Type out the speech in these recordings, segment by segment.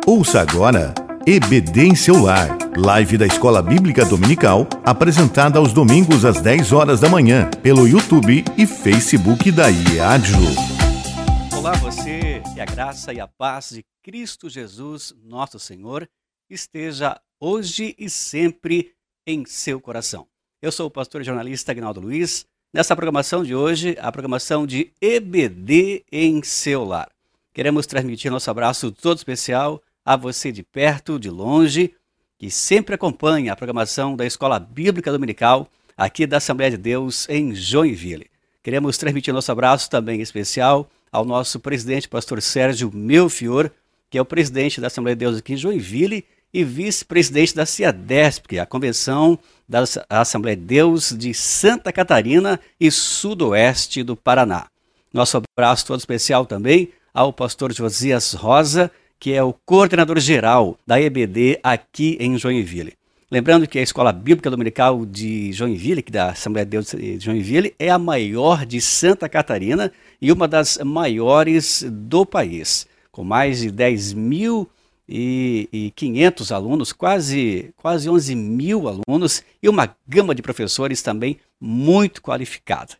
Ouça agora EBD em seu lar, live da Escola Bíblica Dominical, apresentada aos domingos às 10 horas da manhã, pelo YouTube e Facebook da IEADJU. Olá você, que a graça e a paz de Cristo Jesus, nosso Senhor, esteja hoje e sempre em seu coração. Eu sou o pastor e jornalista Agnaldo Luiz. Nessa programação de hoje, a programação de EBD em seu lar. Queremos transmitir nosso abraço todo especial a você de perto, de longe, que sempre acompanha a programação da Escola Bíblica Dominical aqui da Assembleia de Deus em Joinville. Queremos transmitir nosso abraço também especial ao nosso presidente, pastor Sérgio Melfior, que é o presidente da Assembleia de Deus aqui em Joinville e vice-presidente da CIADESP, a Convenção da Assembleia de Deus de Santa Catarina e Sudoeste do Paraná. Nosso abraço todo especial também ao pastor Josias Rosa, que é o coordenador geral da EBD aqui em Joinville. Lembrando que a Escola Bíblica Dominical de Joinville, que da Assembleia de Deus de Joinville, é a maior de Santa Catarina e uma das maiores do país, com mais de 10 mil e, 500 alunos, quase, quase 11 mil alunos e uma gama de professores também muito qualificada,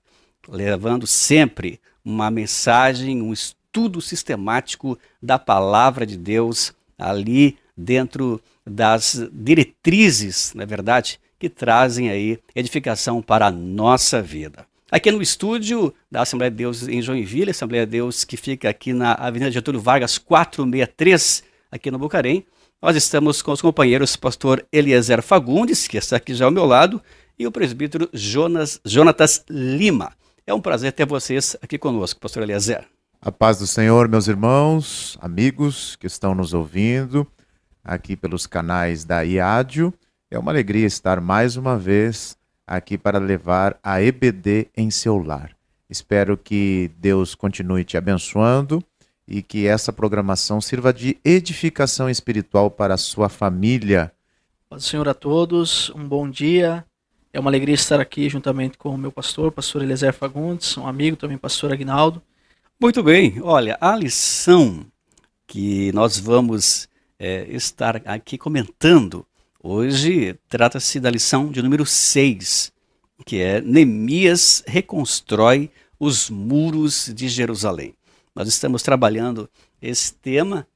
levando sempre uma mensagem, um estudo estudo sistemático da palavra de Deus ali dentro das diretrizes, na é verdade, que trazem aí edificação para a nossa vida. Aqui no estúdio da Assembleia de Deus em Joinville, Assembleia de Deus que fica aqui na Avenida Getúlio Vargas 463, aqui no Bucarém, nós estamos com os companheiros pastor Eliezer Fagundes, que está aqui já ao meu lado, e o presbítero Jonas, Jonatas Lima. É um prazer ter vocês aqui conosco, pastor Eliezer. A paz do Senhor, meus irmãos, amigos que estão nos ouvindo aqui pelos canais da IADIO. É uma alegria estar mais uma vez aqui para levar a EBD em seu lar. Espero que Deus continue te abençoando e que essa programação sirva de edificação espiritual para a sua família. Paz do Senhor a todos, um bom dia. É uma alegria estar aqui juntamente com o meu pastor, pastor Eliezer Fagundes, um amigo também, pastor Agnaldo muito bem, olha, a lição que nós vamos é, estar aqui comentando hoje trata-se da lição de número 6, que é Neemias reconstrói os muros de Jerusalém. Nós estamos trabalhando esse tema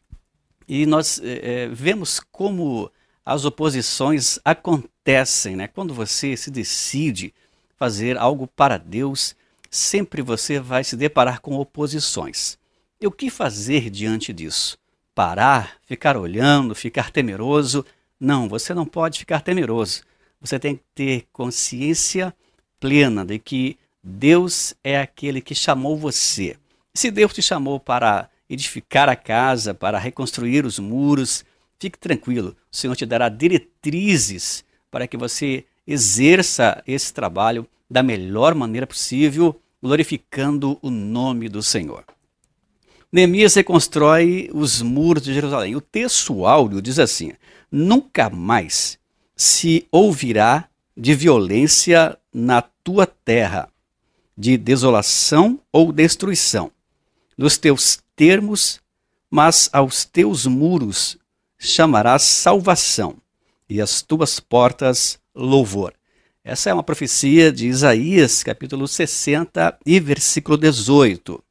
e nós é, é vemos como as oposições acontecem, né? Quando você se decide fazer algo para Deus, sempre você vai se deparar com oposições. E o que fazer diante disso? Parar, ficar olhando, ficar temeroso? Não, você não pode ficar temeroso. Você tem que ter consciência plena de que Deus é aquele que chamou você. Se Deus te chamou para edificar a casa, para reconstruir os muros, fique tranquilo. O Senhor te dará diretrizes para que você exerça esse trabalho da melhor maneira possível, glorificando o nome do Senhor. Neemias reconstrói os muros de Jerusalém. O texto áureo diz assim: Nunca mais se ouvirá de violência na tua terra, de desolação ou destruição, nos teus termos, mas aos teus muros chamarás salvação, e as tuas portas louvor. Essa é uma profecia de Isaías, capítulo 60 e versículo 18.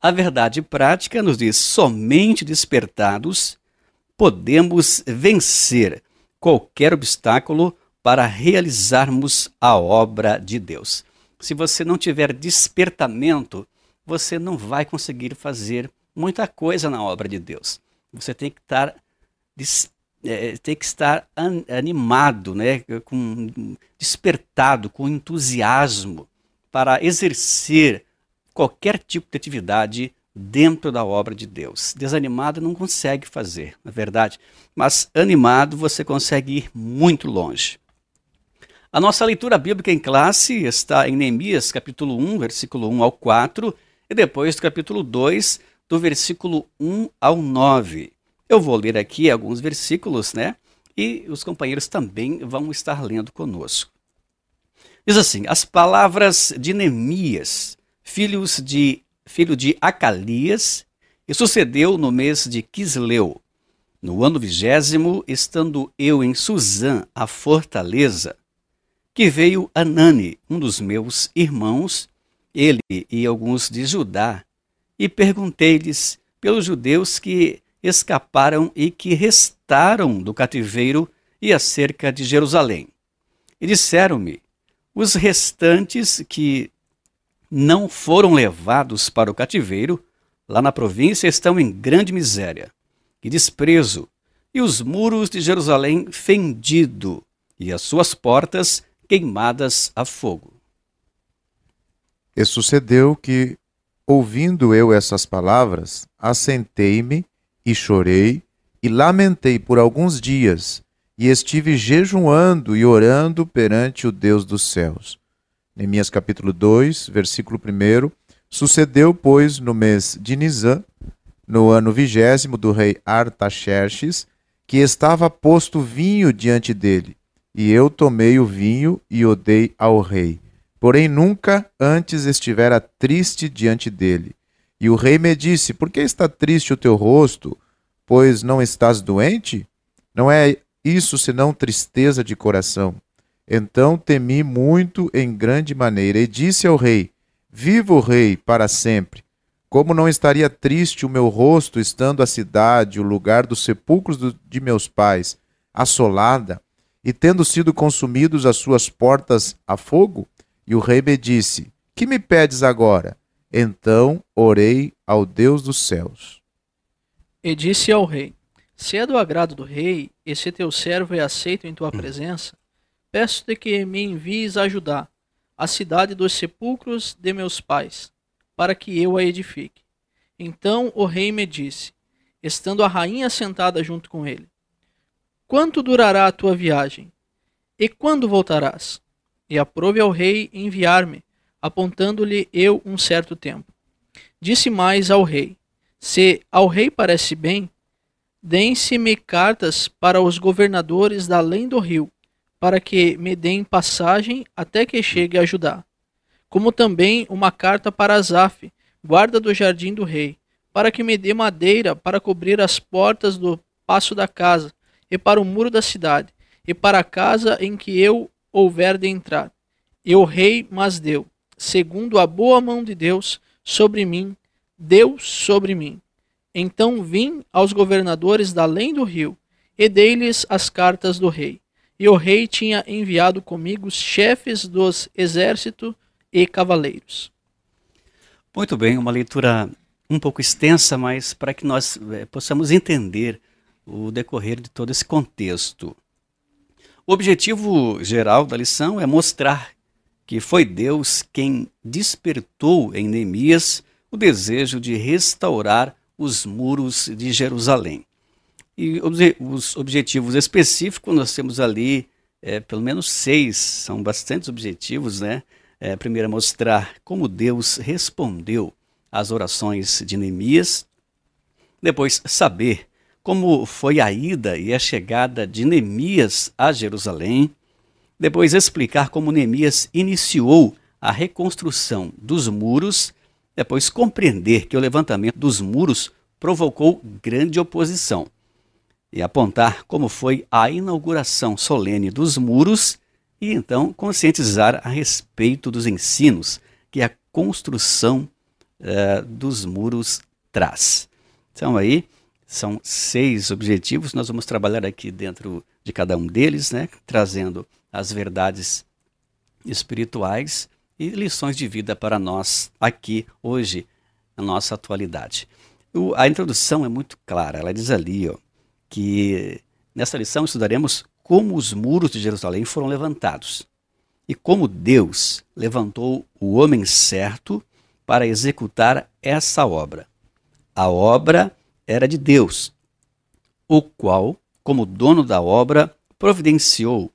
A verdade prática nos diz: somente despertados podemos vencer qualquer obstáculo para realizarmos a obra de Deus. Se você não tiver despertamento, você não vai conseguir fazer muita coisa na obra de Deus. Você tem que estar despertado é, tem que estar an, animado, né, com, despertado, com entusiasmo para exercer qualquer tipo de atividade dentro da obra de Deus. Desanimado não consegue fazer, na é verdade, mas animado você consegue ir muito longe. A nossa leitura bíblica em classe está em Neemias, capítulo 1, versículo 1 ao 4, e depois do capítulo 2, do versículo 1 ao 9. Eu vou ler aqui alguns versículos, né? E os companheiros também vão estar lendo conosco. Diz assim: as palavras de Neemias, filhos de, filho de Acalias, e sucedeu no mês de Quisleu, no ano vigésimo, estando eu em Suzã, a fortaleza, que veio Anani, um dos meus irmãos, ele e alguns de Judá, e perguntei-lhes pelos judeus que escaparam e que restaram do cativeiro e acerca de Jerusalém. E disseram-me: os restantes que não foram levados para o cativeiro, lá na província, estão em grande miséria e desprezo, e os muros de Jerusalém fendido, e as suas portas queimadas a fogo. E sucedeu que, ouvindo eu essas palavras, assentei-me e chorei e lamentei por alguns dias, e estive jejuando e orando perante o Deus dos céus. Neemias capítulo 2, versículo 1. Sucedeu, pois, no mês de Nisan, no ano vigésimo do rei Artaxerxes, que estava posto vinho diante dele, e eu tomei o vinho e o dei ao rei. Porém, nunca antes estivera triste diante dele. E o rei me disse: Por que está triste o teu rosto? Pois não estás doente? Não é isso senão tristeza de coração. Então temi muito em grande maneira, e disse ao rei: Viva o rei para sempre. Como não estaria triste o meu rosto, estando a cidade, o lugar dos sepulcros de meus pais, assolada, e tendo sido consumidos as suas portas a fogo? E o rei me disse: Que me pedes agora? Então orei ao Deus dos céus. E disse ao rei: Se é do agrado do rei, e se teu servo é aceito em tua hum. presença, peço-te que me envies a ajudar a cidade dos sepulcros de meus pais, para que eu a edifique. Então o rei me disse, estando a rainha sentada junto com ele: Quanto durará a tua viagem? E quando voltarás? E aprove ao rei enviar-me, apontando-lhe eu um certo tempo. Disse mais ao rei: Se ao rei parece bem, deem-se-me cartas para os governadores da além do rio, para que me deem passagem até que chegue a Judá como também uma carta para Asaf, guarda do jardim do rei, para que me dê madeira para cobrir as portas do passo da casa, e para o muro da cidade, e para a casa em que eu houver de entrar. E o rei mas deu, segundo a boa mão de Deus sobre mim, Deus sobre mim. Então vim aos governadores da além do rio, e dei-lhes as cartas do rei. E o rei tinha enviado comigo os chefes dos exércitos e cavaleiros. Muito bem, uma leitura um pouco extensa, mas para que nós é, possamos entender o decorrer de todo esse contexto. O objetivo geral da lição é mostrar que foi Deus quem despertou em Neemias o desejo de restaurar os muros de Jerusalém. E os objetivos específicos nós temos ali é, pelo menos seis, são bastantes objetivos, né? é, primeiro, mostrar como Deus respondeu às orações de Neemias. Depois, saber como foi a ida e a chegada de Neemias a Jerusalém. Depois, explicar como Neemias iniciou a reconstrução dos muros. Depois, compreender que o levantamento dos muros provocou grande oposição. E apontar como foi a inauguração solene dos muros e então conscientizar a respeito dos ensinos que a construção uh, dos muros traz. Então aí são seis objetivos, nós vamos trabalhar aqui dentro de cada um deles, né, trazendo as verdades espirituais e lições de vida para nós aqui hoje, na nossa atualidade. O, a introdução é muito clara, ela diz ali ó, que nessa lição estudaremos como os muros de Jerusalém foram levantados e como Deus levantou o homem certo para executar essa obra. A obra era de Deus, o qual, como dono da obra, providenciou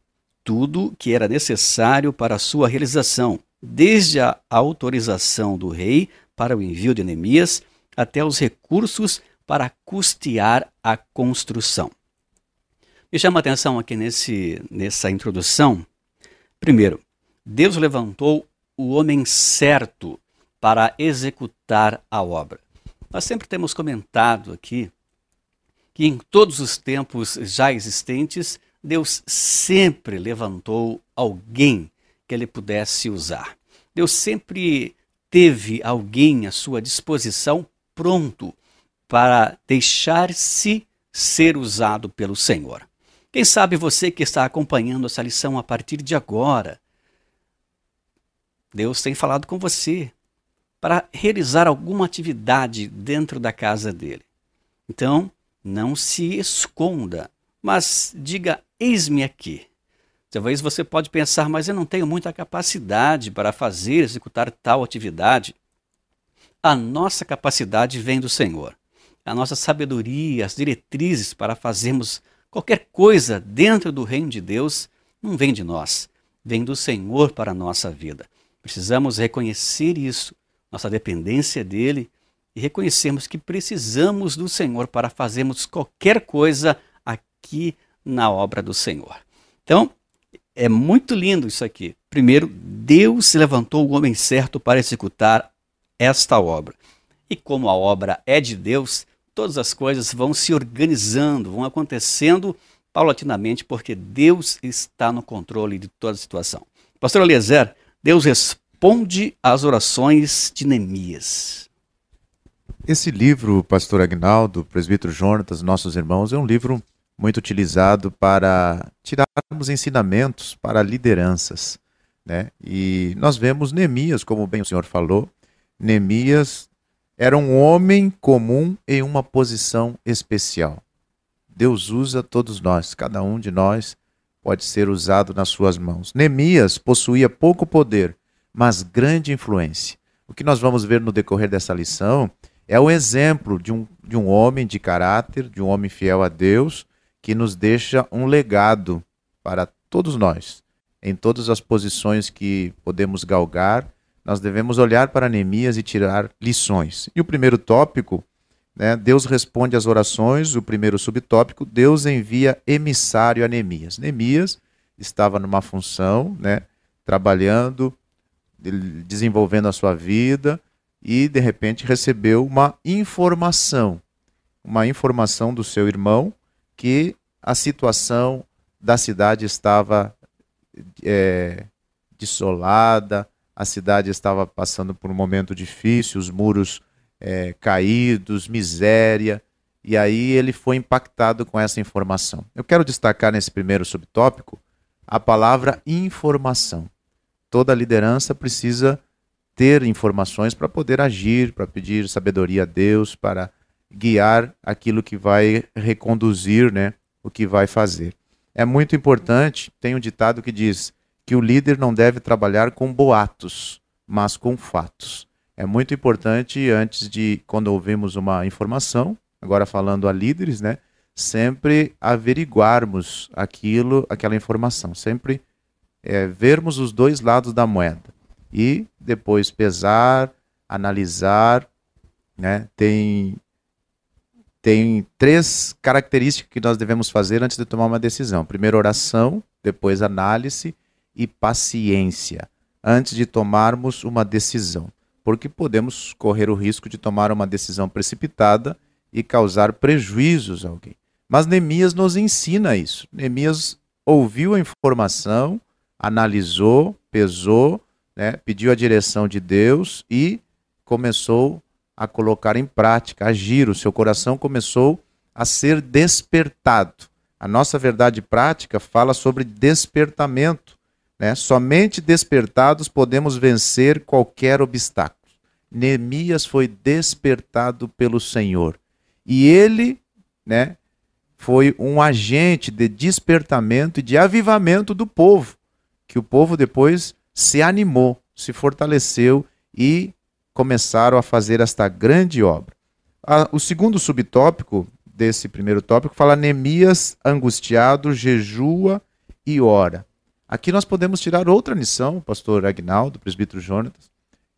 tudo que era necessário para a sua realização, desde a autorização do rei para o envio de Neemias até os recursos para custear a construção. Me chama a atenção aqui nesse, nessa introdução. Primeiro, Deus levantou o homem certo para executar a obra. Nós sempre temos comentado aqui que em todos os tempos já existentes, Deus sempre levantou alguém que ele pudesse usar. Deus sempre teve alguém à sua disposição pronto para deixar-se ser usado pelo Senhor. Quem sabe você que está acompanhando essa lição a partir de agora, Deus tem falado com você para realizar alguma atividade dentro da casa dele. Então, não se esconda, mas diga: Eis-me aqui. Talvez você pode pensar, mas eu não tenho muita capacidade para fazer, executar tal atividade. A nossa capacidade vem do Senhor. A nossa sabedoria, as diretrizes para fazermos qualquer coisa dentro do reino de Deus não vem de nós, vem do Senhor para a nossa vida. Precisamos reconhecer isso, nossa dependência dele e reconhecermos que precisamos do Senhor para fazermos qualquer coisa aqui na obra do Senhor. Então, é muito lindo isso aqui. Primeiro, Deus levantou o homem certo para executar esta obra. E como a obra é de Deus, todas as coisas vão se organizando, vão acontecendo paulatinamente, porque Deus está no controle de toda a situação. Pastor Eliezer, Deus responde às orações de Neemias. Esse livro, Pastor Agnaldo, Presbítero Jonatas, nossos irmãos, é um livro muito utilizado para tirarmos ensinamentos para lideranças. Né? E nós vemos Neemias, como bem o senhor falou, Neemias era um homem comum em uma posição especial. Deus usa todos nós, cada um de nós pode ser usado nas suas mãos. Neemias possuía pouco poder, mas grande influência. O que nós vamos ver no decorrer dessa lição é o exemplo de um, de um homem de caráter, de um homem fiel a Deus, que nos deixa um legado para todos nós. Em todas as posições que podemos galgar, nós devemos olhar para Neemias e tirar lições. E o primeiro tópico, né, Deus responde às orações. O primeiro subtópico, Deus envia emissário a Neemias. Neemias estava numa função, né, trabalhando, desenvolvendo a sua vida e de repente recebeu uma informação, uma informação do seu irmão que a situação da cidade estava é, desolada, a cidade estava passando por um momento difícil, os muros é, caídos, miséria, e aí ele foi impactado com essa informação. Eu quero destacar nesse primeiro subtópico a palavra informação. Toda liderança precisa ter informações para poder agir, para pedir sabedoria a Deus, para guiar aquilo que vai reconduzir, né, o que vai fazer. É muito importante, tem um ditado que diz que o líder não deve trabalhar com boatos, mas com fatos. É muito importante antes de quando ouvimos uma informação, agora falando a líderes, né, sempre averiguarmos aquilo, aquela informação, sempre é, vermos os dois lados da moeda e depois pesar, analisar, né? Tem tem três características que nós devemos fazer antes de tomar uma decisão. Primeiro, oração, depois, análise e paciência, antes de tomarmos uma decisão. Porque podemos correr o risco de tomar uma decisão precipitada e causar prejuízos a alguém. Mas Neemias nos ensina isso. Neemias ouviu a informação, analisou, pesou, né, pediu a direção de Deus e começou a colocar em prática, a agir. O seu coração começou a ser despertado. A nossa verdade prática fala sobre despertamento. Né? Somente despertados podemos vencer qualquer obstáculo. Neemias foi despertado pelo Senhor. E ele né, foi um agente de despertamento e de avivamento do povo, que o povo depois se animou, se fortaleceu e começaram a fazer esta grande obra. o segundo subtópico desse primeiro tópico fala Neemias angustiado, jejua e ora. Aqui nós podemos tirar outra lição, pastor Agnaldo, presbítero Jonatas.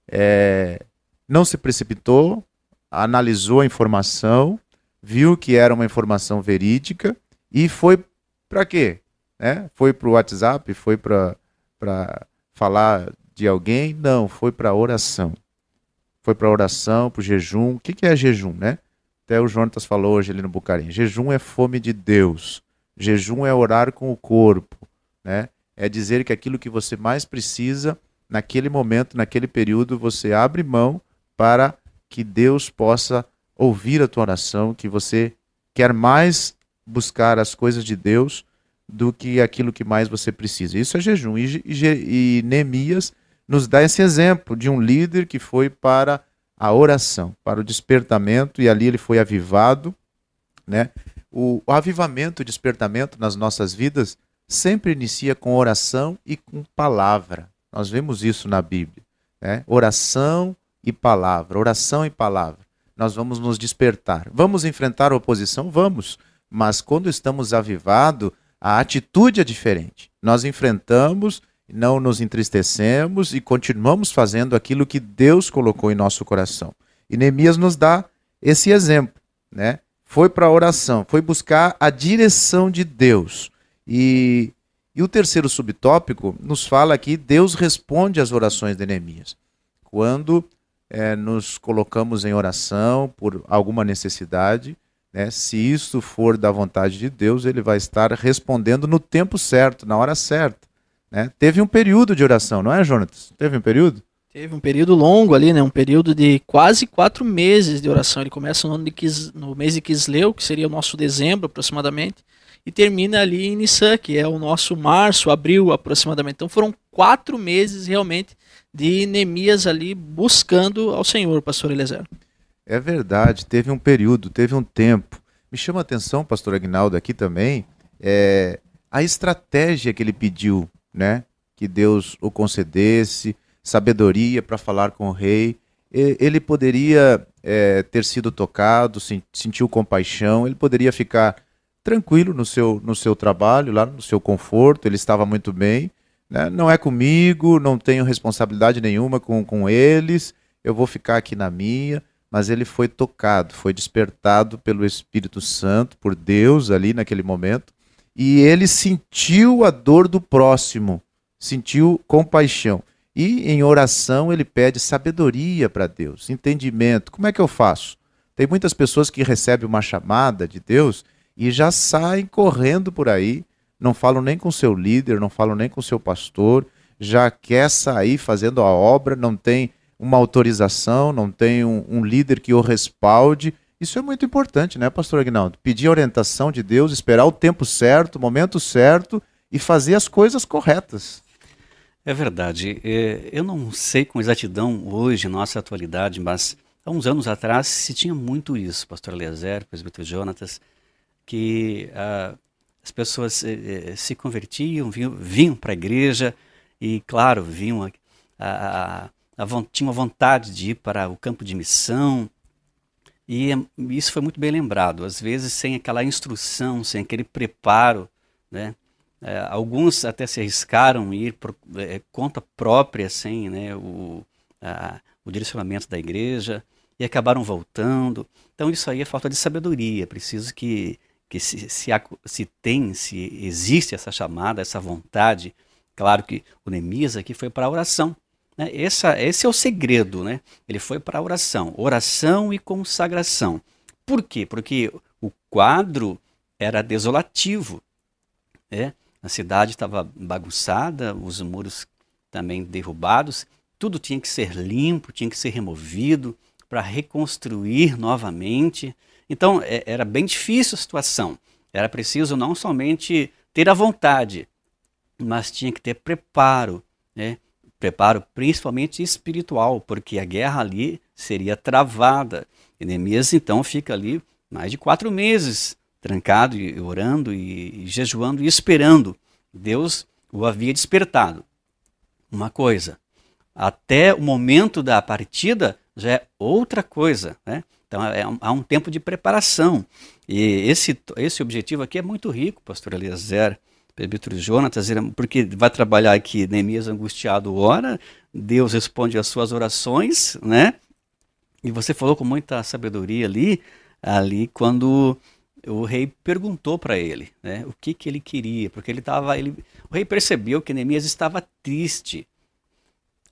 É, não se precipitou, analisou a informação, viu que era uma informação verídica e foi para quê? Né? Foi para o WhatsApp, foi para falar de alguém? Não, foi para oração foi para oração, para o jejum. O que, que é jejum, né? Até o Jonatas falou hoje ali no Bucarim. Jejum é fome de Deus. Jejum é orar com o corpo, né? É dizer que aquilo que você mais precisa naquele momento, naquele período, você abre mão para que Deus possa ouvir a tua oração, que você quer mais buscar as coisas de Deus do que aquilo que mais você precisa. Isso é jejum. E, e, e Neemias nos dá esse exemplo de um líder que foi para a oração, para o despertamento, e ali ele foi avivado. Né? O, o avivamento, o despertamento nas nossas vidas sempre inicia com oração e com palavra. Nós vemos isso na Bíblia. Né? Oração e palavra, oração e palavra. Nós vamos nos despertar. Vamos enfrentar a oposição? Vamos. Mas quando estamos avivados, a atitude é diferente. Nós enfrentamos, não nos entristecemos e continuamos fazendo aquilo que Deus colocou em nosso coração. E Neemias nos dá esse exemplo, né? Foi para a oração, foi buscar a direção de Deus. E, e o terceiro subtópico nos fala que Deus responde às orações de Neemias. Quando é, nos colocamos em oração por alguma necessidade, né? Se isso for da vontade de Deus, ele vai estar respondendo no tempo certo, na hora certa. Né? Teve um período de oração, não é, Jonatas? Teve um período? Teve um período longo ali, né? Um período de quase quatro meses de oração. Ele começa no, ano de Kis, no mês de Kisleu, que seria o nosso dezembro aproximadamente, e termina ali em Nissan, que é o nosso março, abril aproximadamente. Então foram quatro meses realmente de Neemias ali buscando ao Senhor, pastor Eliezer. É verdade, teve um período, teve um tempo. Me chama a atenção, pastor Agnaldo, aqui também, é, a estratégia que ele pediu, né? Que Deus o concedesse, sabedoria para falar com o rei. Ele poderia é, ter sido tocado, sentiu compaixão, ele poderia ficar tranquilo no seu, no seu trabalho, lá no seu conforto, ele estava muito bem. Né? Não é comigo, não tenho responsabilidade nenhuma com, com eles, eu vou ficar aqui na minha mas ele foi tocado, foi despertado pelo Espírito Santo, por Deus ali naquele momento, e ele sentiu a dor do próximo, sentiu compaixão. E em oração ele pede sabedoria para Deus, entendimento. Como é que eu faço? Tem muitas pessoas que recebem uma chamada de Deus e já saem correndo por aí, não falam nem com seu líder, não falam nem com seu pastor, já quer sair fazendo a obra, não tem uma autorização, não tem um, um, líder que o respalde. Isso é muito importante, né, pastor Agnaldo? Pedir a orientação de Deus, esperar o tempo certo, o momento certo e fazer as coisas corretas. É verdade. É, eu não sei com exatidão hoje, nossa atualidade, mas há uns anos atrás se tinha muito isso, pastor Eliezer, presbítero Jonatas, que ah, as pessoas eh, eh, se convertiam, vinham, vinham para a igreja e, claro, vinham a, a, tinha uma vontade de ir para o campo de missão. E isso foi muito bem lembrado. Às vezes, sem aquela instrução, sem aquele preparo, né? É, alguns até se arriscaram ir por é, conta própria, sem né, o, a, o direcionamento da igreja, e acabaram voltando. Então, isso aí é falta de sabedoria. Preciso que, que se, se, se tem, se existe essa chamada, essa vontade. Claro que o Neemias aqui foi para a oração. Né? Essa, esse é o segredo, né? Ele foi para a oração, oração e consagração. Por quê? Porque o quadro era desolativo. Né? A cidade estava bagunçada, os muros também derrubados, tudo tinha que ser limpo, tinha que ser removido para reconstruir novamente. Então é, era bem difícil a situação. Era preciso não somente ter a vontade, mas tinha que ter preparo, né? Preparo principalmente espiritual, porque a guerra ali seria travada. E Neemias então fica ali mais de quatro meses trancado e orando e, jejuando e esperando. Deus o havia despertado. Uma coisa, até o momento da partida já é outra coisa, né? Então é, há um tempo de preparação. E esse, esse objetivo aqui é muito rico, pastor Eliezer presbítero Jonatas, porque vai trabalhar aqui Neemias angustiado ora, Deus responde às suas orações, né? E você falou com muita sabedoria ali, ali quando o rei perguntou para ele, né, o que que ele queria, porque ele estava, ele, o rei percebeu que Neemias estava triste.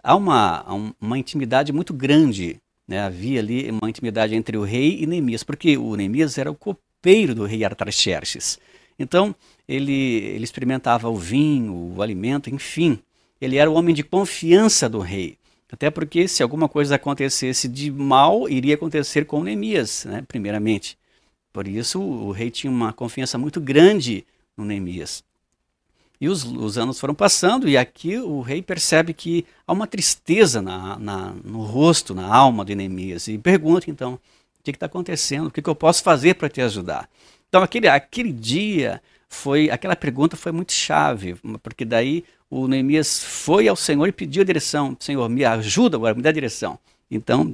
Há uma, uma intimidade muito grande Né? Havia ali uma intimidade entre o rei e Neemias, porque o Neemias era o copeiro do rei Artaxerxes. Então, ele, ele experimentava o vinho, o alimento, enfim. Ele era o homem de confiança do rei. Até porque se alguma coisa acontecesse de mal, iria acontecer com Neemias, né, primeiramente. Por isso, o rei tinha uma confiança muito grande no Neemias. E os, os, anos foram passando, e aqui o rei percebe que há uma tristeza na, na, no rosto, na alma de Neemias, e pergunta então: o que está acontecendo? O que, que eu posso fazer para te ajudar? Então, aquele, aquele dia, foi aquela pergunta foi muito chave, porque daí o Neemias foi ao Senhor e pediu a direção: Senhor, me ajuda agora, me dá a direção. Então,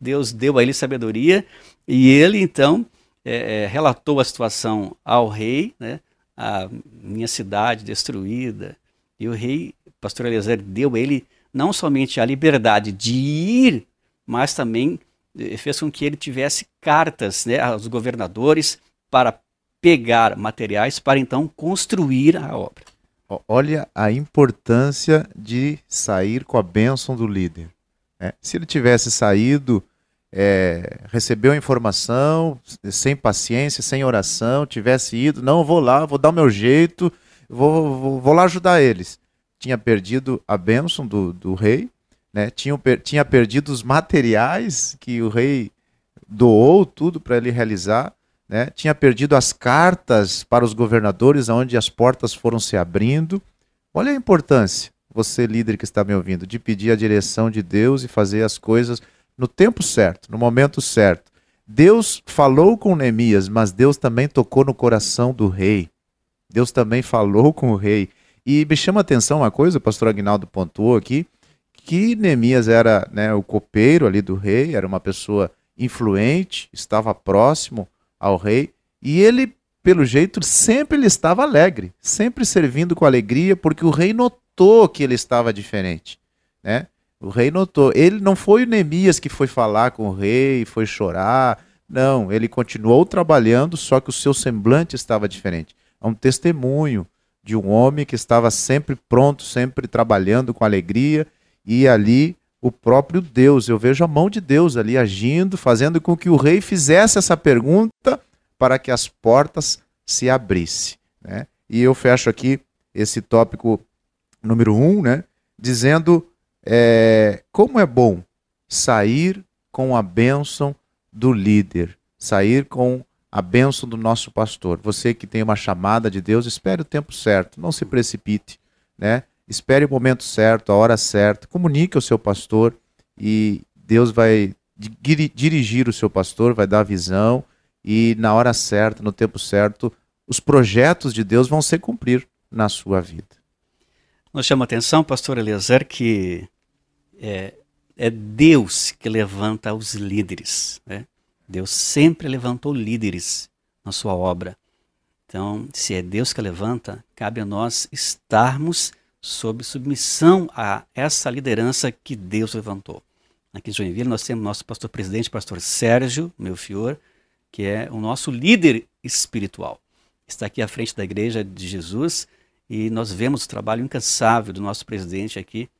Deus deu a ele sabedoria, e ele então é, relatou a situação ao rei, né? a minha cidade destruída. E o rei, pastor Eliezer, deu a ele não somente a liberdade de ir, mas também eh, fez com que ele tivesse cartas né, aos governadores para pegar materiais para então construir a obra. Olha a importância de sair com a bênção do líder. Né? Se ele tivesse saído é, recebeu a informação sem paciência, sem oração, tivesse ido, não, vou lá, vou dar o meu jeito, vou, vou, vou lá ajudar eles. Tinha perdido a bênção do, do rei, né? tinha, tinha perdido os materiais que o rei doou tudo para ele realizar, né? tinha perdido as cartas para os governadores, onde as portas foram se abrindo. Olha a importância, você líder que está me ouvindo, de pedir a direção de Deus e fazer as coisas no tempo certo, no momento certo. Deus falou com Neemias, mas Deus também tocou no coração do rei. Deus também falou com o rei. E me chama a atenção uma coisa, o pastor Agnaldo pontuou aqui, que Neemias era né, o copeiro ali do rei, era uma pessoa influente, estava próximo ao rei, e ele, pelo jeito, sempre ele estava alegre, sempre servindo com alegria, porque o rei notou que ele estava diferente. Né? O rei notou. Ele não foi o Neemias que foi falar com o rei, foi chorar. Não, ele continuou trabalhando, só que o seu semblante estava diferente. É um testemunho de um homem que estava sempre pronto, sempre trabalhando com alegria, e ali o próprio Deus, eu vejo a mão de Deus ali agindo, fazendo com que o rei fizesse essa pergunta para que as portas se abrissem. Né? E eu fecho aqui esse tópico número um, né, dizendo é, como é bom sair com a bênção do líder, sair com a bênção do nosso pastor. Você que tem uma chamada de Deus, espere o tempo certo, não se precipite, né? Espere o momento certo, a hora certa, comunique ao seu pastor e Deus vai dirigir o seu pastor, vai dar visão e na hora certa, no tempo certo, os projetos de Deus vão se cumprir na sua vida. Nos chama a atenção, pastor Eliezer, que é, é Deus que levanta os líderes. Né? Deus sempre levantou líderes na sua obra. Então, se é Deus que levanta, cabe a nós estarmos sob submissão a essa liderança que Deus levantou. Aqui em Joinville nós temos nosso pastor presidente, pastor Sérgio meu fior, que é o nosso líder espiritual. Está aqui à frente da igreja de Jesus e nós vemos o trabalho incansável do nosso presidente aqui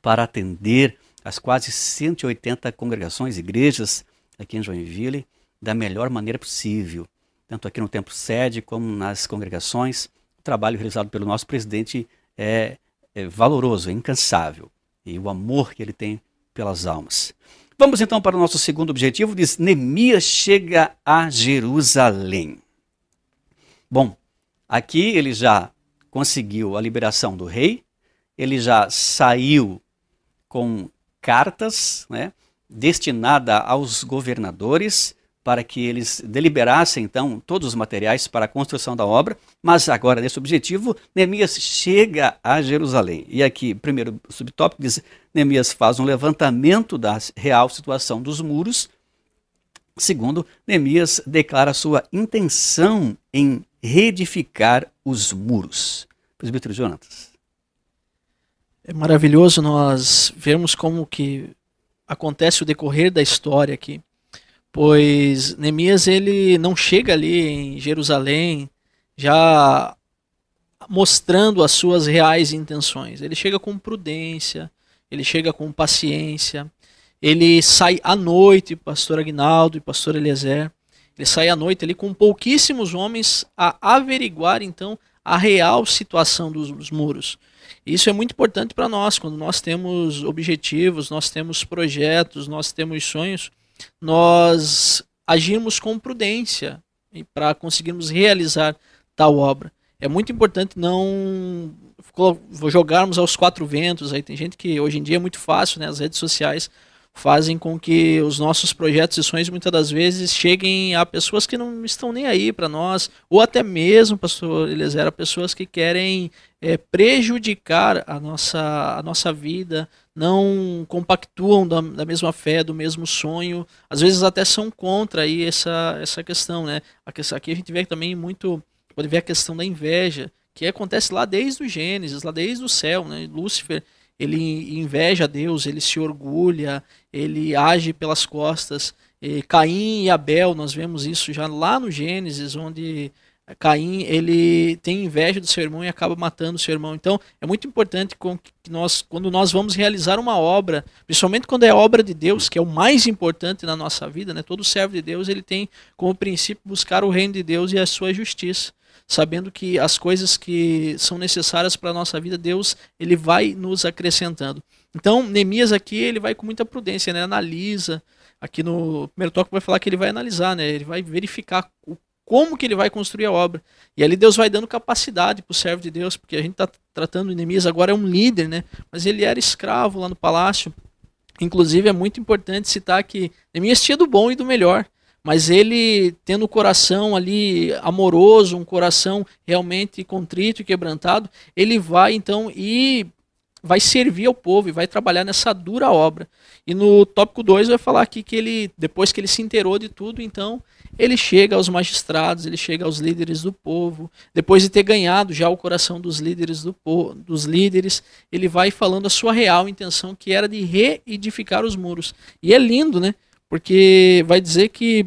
para atender as quase 180 congregações, igrejas aqui em Joinville, da melhor maneira possível, tanto aqui no Templo Sede como nas congregações. O trabalho realizado pelo nosso presidente é, é valoroso, é incansável, e o amor que ele tem pelas almas. Vamos então para o nosso segundo objetivo, diz Neemias chega a Jerusalém. Bom, aqui ele já conseguiu a liberação do rei, ele já saiu com cartas né, destinada aos governadores para que eles deliberassem então todos os materiais para a construção da obra, mas agora nesse objetivo Neemias chega a Jerusalém. E aqui, primeiro subtópico diz, Neemias faz um levantamento da real situação dos muros. Segundo, Neemias declara sua intenção em reedificar os muros. Presbítero Jonatas. É maravilhoso nós vermos como que acontece o decorrer da história aqui. Pois Neemias ele não chega ali em Jerusalém já mostrando as suas reais intenções. Ele chega com prudência, ele chega com paciência, ele sai à noite, pastor Agnaldo e pastor Eliezer, ele sai à noite ali com pouquíssimos homens a averiguar então a real situação dos, dos muros. Isso é muito importante para nós, quando nós temos objetivos, nós temos projetos, nós temos sonhos, nós agirmos com prudência para conseguirmos realizar tal obra. É muito importante não jogarmos aos quatro ventos. Aí tem gente que hoje em dia é muito fácil, né? As redes sociais fazem com que os nossos projetos e sonhos muitas das vezes cheguem a pessoas que não estão nem aí para nós, ou até mesmo, pastor Eliezer, pessoas que querem é, prejudicar a nossa, a nossa vida, não compactuam da, da, mesma fé, do mesmo sonho, às vezes até são contra aí essa, essa questão, né? Aqui a gente vê também muito, pode ver a questão da inveja, que acontece lá desde o Gênesis, lá desde o céu, né? Lúcifer ele inveja Deus, ele se orgulha, ele age pelas costas. E Caim e Abel, nós vemos isso já lá no Gênesis, onde Caim ele tem inveja do seu irmão e acaba matando o seu irmão. Então é muito importante que nós, quando nós vamos realizar uma obra, principalmente quando é obra de Deus, que é o mais importante na nossa vida, né? Todo servo de Deus ele tem como princípio buscar o reino de Deus e a sua justiça sabendo que as coisas que são necessárias para a nossa vida, Deus ele vai nos acrescentando. Então, Neemias aqui ele vai com muita prudência, né? analisa. Aqui no primeiro toque vai falar que ele vai analisar, né? ele vai verificar o como que ele vai construir a obra. E ali Deus vai dando capacidade para o servo de Deus, porque a gente está tratando Neemias agora é um líder, né? Mas ele era escravo lá no palácio. Inclusive é muito importante citar que Neemias tinha do bom e do melhor mas ele tendo o coração ali amoroso, um coração realmente contrito e quebrantado, ele vai então e vai servir ao povo e vai trabalhar nessa dura obra. E no tópico 2 vai falar aqui que ele, depois que ele se inteirou de tudo, então ele chega aos magistrados, ele chega aos líderes do povo. Depois de ter ganhado já o coração dos líderes do povo, dos líderes, ele vai falando a sua real intenção, que era de reedificar os muros. E é lindo, né? porque vai dizer que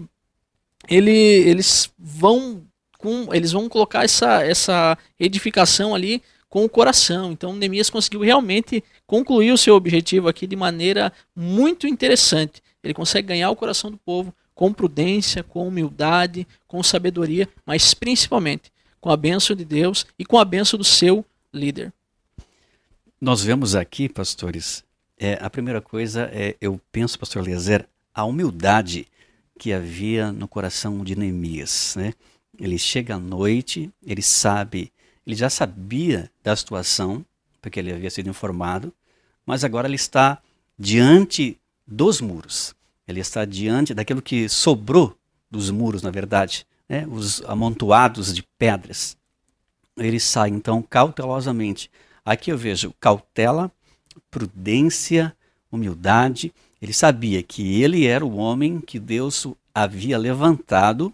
ele, eles vão com, eles vão colocar essa, essa edificação ali com o coração. Então Neemias conseguiu realmente concluir o seu objetivo aqui de maneira muito interessante. Ele consegue ganhar o coração do povo com prudência, com humildade, com sabedoria, mas principalmente com a bênção de Deus e com a bênção do seu líder. Nós vemos aqui, pastores, é, a primeira coisa é, eu penso, pastor Lezer, a humildade que havia no coração de Neemias. Né? Ele chega à noite, ele sabe, ele já sabia da situação, porque ele havia sido informado, mas agora ele está diante dos muros. Ele está diante daquilo que sobrou dos muros, na verdade, né? os amontoados de pedras. Ele sai então cautelosamente. Aqui eu vejo cautela, prudência, humildade ele sabia que ele era o homem que Deus havia levantado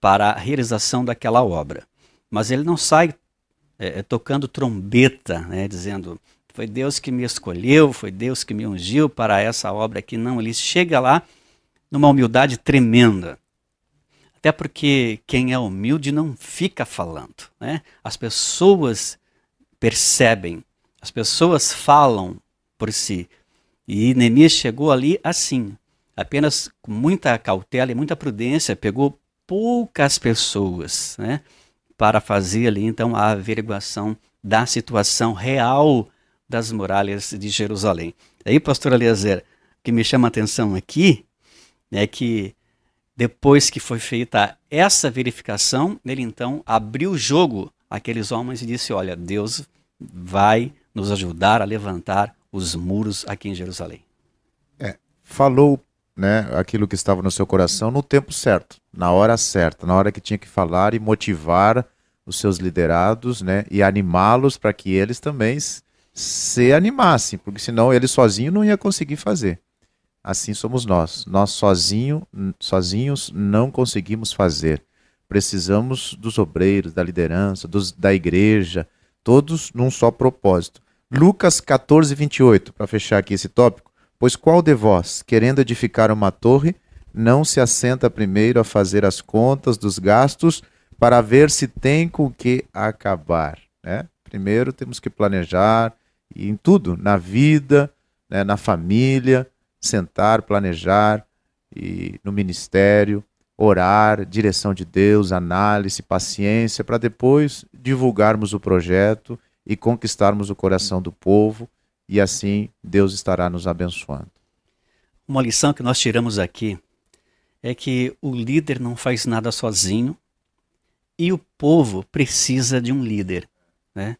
para a realização daquela obra. Mas ele não sai é, é, tocando trombeta, né, dizendo foi Deus que me escolheu, foi Deus que me ungiu para essa obra aqui. Não, ele chega lá numa humildade tremenda. Até porque quem é humilde não fica falando. Né? As pessoas percebem, as pessoas falam por si. E Neemias chegou ali assim, apenas com muita cautela e muita prudência, pegou poucas pessoas né, para fazer ali então a averiguação da situação real das muralhas de Jerusalém. Aí, pastor Eliezer, o que me chama a atenção aqui é que depois que foi feita essa verificação, ele então abriu o jogo àqueles homens e disse: Olha, Deus vai nos ajudar a levantar os muros aqui em Jerusalém. É, falou né, aquilo que estava no seu coração no tempo certo, na hora certa, na hora que tinha que falar e motivar os seus liderados né, e animá-los para que eles também se animassem, porque senão ele sozinho não ia conseguir fazer. Assim somos nós. Nós sozinho, sozinhos não conseguimos fazer. Precisamos dos obreiros, da liderança, dos, da igreja, todos num só propósito. Lucas 14, 28, para fechar aqui esse tópico. Pois qual de vós, querendo edificar uma torre, não se assenta primeiro a fazer as contas dos gastos para ver se tem com que acabar? Né? Primeiro temos que planejar em tudo, na vida, né, na família, sentar, planejar e no ministério, orar, direção de Deus, análise, paciência, para depois divulgarmos o projeto e conquistarmos o coração do povo, e assim Deus estará nos abençoando. Uma lição que nós tiramos aqui é que o líder não faz nada sozinho e o povo precisa de um líder, né?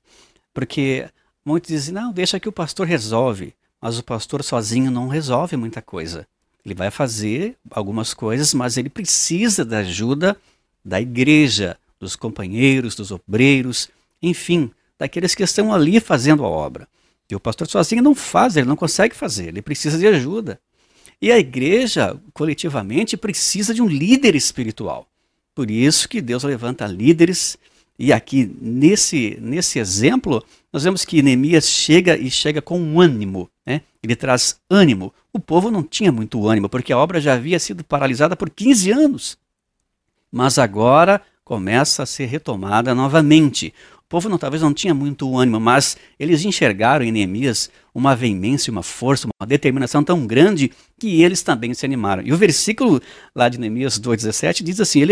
Porque muitos dizem, não, deixa que o pastor resolve, mas o pastor sozinho não resolve muita coisa. Ele vai fazer algumas coisas, mas ele precisa da ajuda da igreja, dos companheiros, dos obreiros, enfim, daqueles que estão ali fazendo a obra. E o pastor sozinho não faz, ele não consegue fazer, ele precisa de ajuda. E a igreja, coletivamente, precisa de um líder espiritual. Por isso que Deus levanta líderes. E aqui, nesse, nesse exemplo, nós vemos que Neemias chega e chega com ânimo. Né? Ele traz ânimo. O povo não tinha muito ânimo, porque a obra já havia sido paralisada por 15 anos. Mas agora começa a ser retomada novamente. O povo não, talvez não tinha muito ânimo, mas eles enxergaram em Neemias uma veemência, uma força, uma determinação tão grande que eles também se animaram. E o versículo lá de Neemias 2,17 diz assim: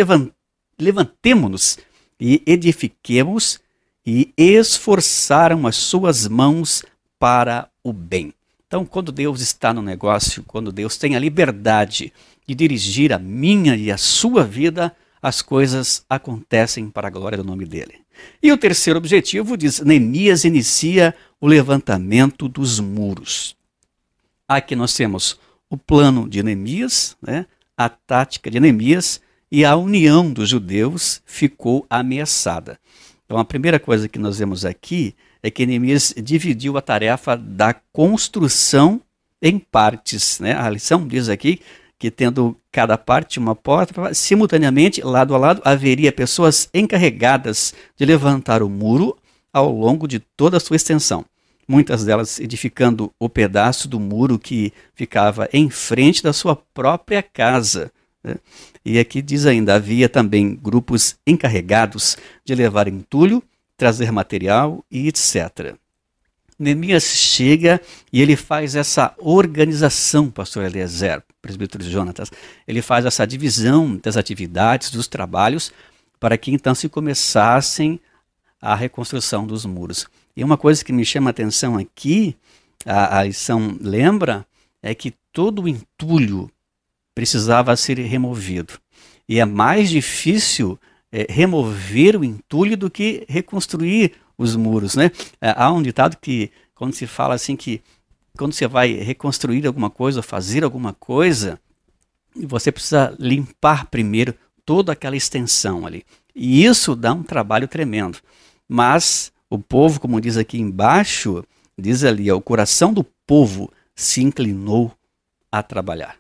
Levantemo-nos e edifiquemos e esforçaram as suas mãos para o bem. Então, quando Deus está no negócio, quando Deus tem a liberdade de dirigir a minha e a sua vida, as coisas acontecem para a glória do nome dele. E o terceiro objetivo diz: Neemias inicia o levantamento dos muros. Aqui nós temos o plano de Neemias, né, a tática de Neemias e a união dos judeus ficou ameaçada. Então a primeira coisa que nós vemos aqui é que Neemias dividiu a tarefa da construção em partes. Né? A lição diz aqui que tendo cada parte uma porta, simultaneamente, lado a lado, haveria pessoas encarregadas de levantar o muro ao longo de toda a sua extensão. Muitas delas edificando o pedaço do muro que ficava em frente da sua própria casa. Né? E aqui diz ainda: havia também grupos encarregados de levar entulho, trazer material e etc. Neemias chega e ele faz essa organização, pastor Eliezer, presbítero Jonatas, ele faz essa divisão das atividades, dos trabalhos, para que então se começassem a reconstrução dos muros. E uma coisa que me chama a atenção aqui, a, a lição lembra, é que todo o entulho precisava ser removido. E é mais difícil é, remover o entulho do que reconstruir os muros, né? É, há um ditado que quando se fala assim que quando você vai reconstruir alguma coisa, fazer alguma coisa, você precisa limpar primeiro toda aquela extensão ali. E isso dá um trabalho tremendo. Mas o povo, como diz aqui embaixo, diz ali, o coração do povo se inclinou a trabalhar.